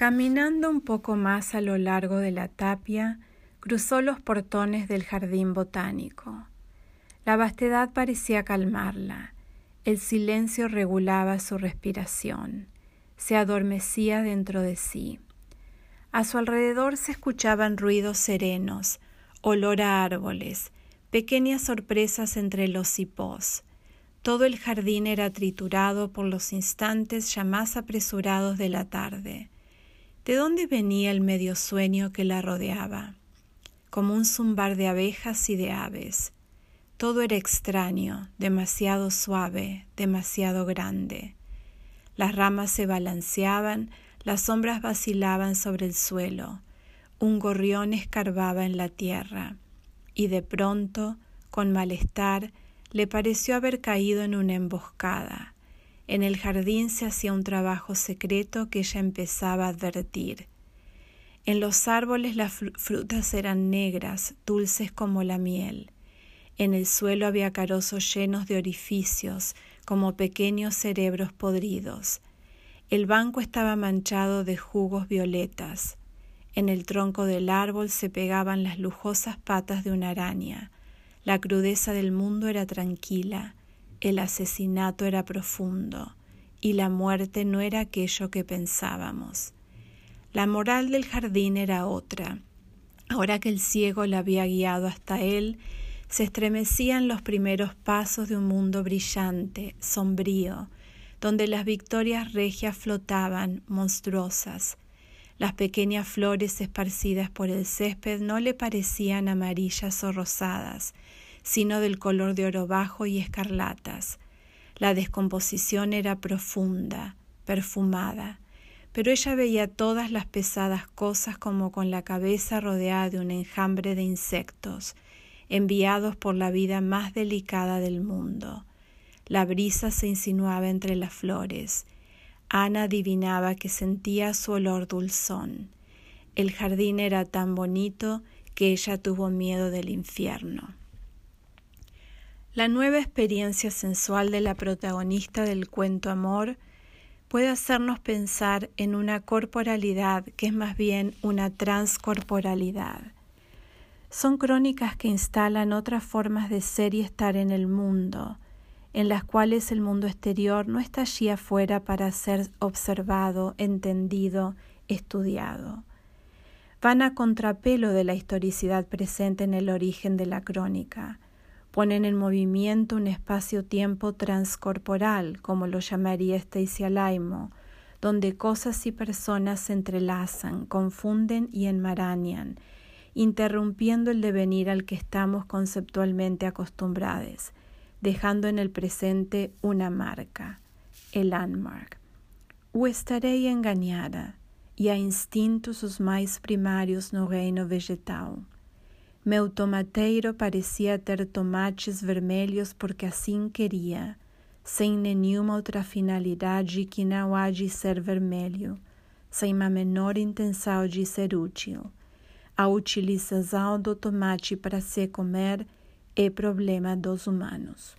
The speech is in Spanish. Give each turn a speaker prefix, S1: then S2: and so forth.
S1: Caminando un poco más a lo largo de la tapia, cruzó los portones del jardín botánico. La vastedad parecía calmarla, el silencio regulaba su respiración, se adormecía dentro de sí. A su alrededor se escuchaban ruidos serenos, olor a árboles, pequeñas sorpresas entre los hipós. Todo el jardín era triturado por los instantes ya más apresurados de la tarde. ¿De dónde venía el medio sueño que la rodeaba? Como un zumbar de abejas y de aves. Todo era extraño, demasiado suave, demasiado grande. Las ramas se balanceaban, las sombras vacilaban sobre el suelo, un gorrión escarbaba en la tierra, y de pronto, con malestar, le pareció haber caído en una emboscada. En el jardín se hacía un trabajo secreto que ella empezaba a advertir. En los árboles las frutas eran negras, dulces como la miel. En el suelo había carozos llenos de orificios, como pequeños cerebros podridos. El banco estaba manchado de jugos violetas. En el tronco del árbol se pegaban las lujosas patas de una araña. La crudeza del mundo era tranquila, el asesinato era profundo, y la muerte no era aquello que pensábamos. La moral del jardín era otra. Ahora que el ciego la había guiado hasta él, se estremecían los primeros pasos de un mundo brillante, sombrío, donde las victorias regias flotaban, monstruosas. Las pequeñas flores esparcidas por el césped no le parecían amarillas o rosadas, sino del color de oro bajo y escarlatas. La descomposición era profunda, perfumada, pero ella veía todas las pesadas cosas como con la cabeza rodeada de un enjambre de insectos, enviados por la vida más delicada del mundo. La brisa se insinuaba entre las flores. Ana adivinaba que sentía su olor dulzón. El jardín era tan bonito que ella tuvo miedo del infierno. La nueva experiencia sensual de la protagonista del cuento Amor puede hacernos pensar en una corporalidad que es más bien una transcorporalidad son crónicas que instalan otras formas de ser y estar en el mundo, en las cuales el mundo exterior no está allí afuera para ser observado, entendido, estudiado. Van a contrapelo de la historicidad presente en el origen de la crónica. Ponen en movimiento un espacio-tiempo transcorporal, como lo llamaría Stacy Alaimo, donde cosas y personas se entrelazan, confunden y enmarañan, interrumpiendo el devenir al que estamos conceptualmente acostumbrados, dejando en el presente una marca, el landmark. O estarei engañada e a instintos os mais primários no reino vegetal. Meu tomateiro parecia ter tomates vermelhos porque assim queria, sem nenhuma outra finalidade que não há de ser vermelho, sem a menor intenção de ser útil a utilização do tomate para se comer é problema dos humanos.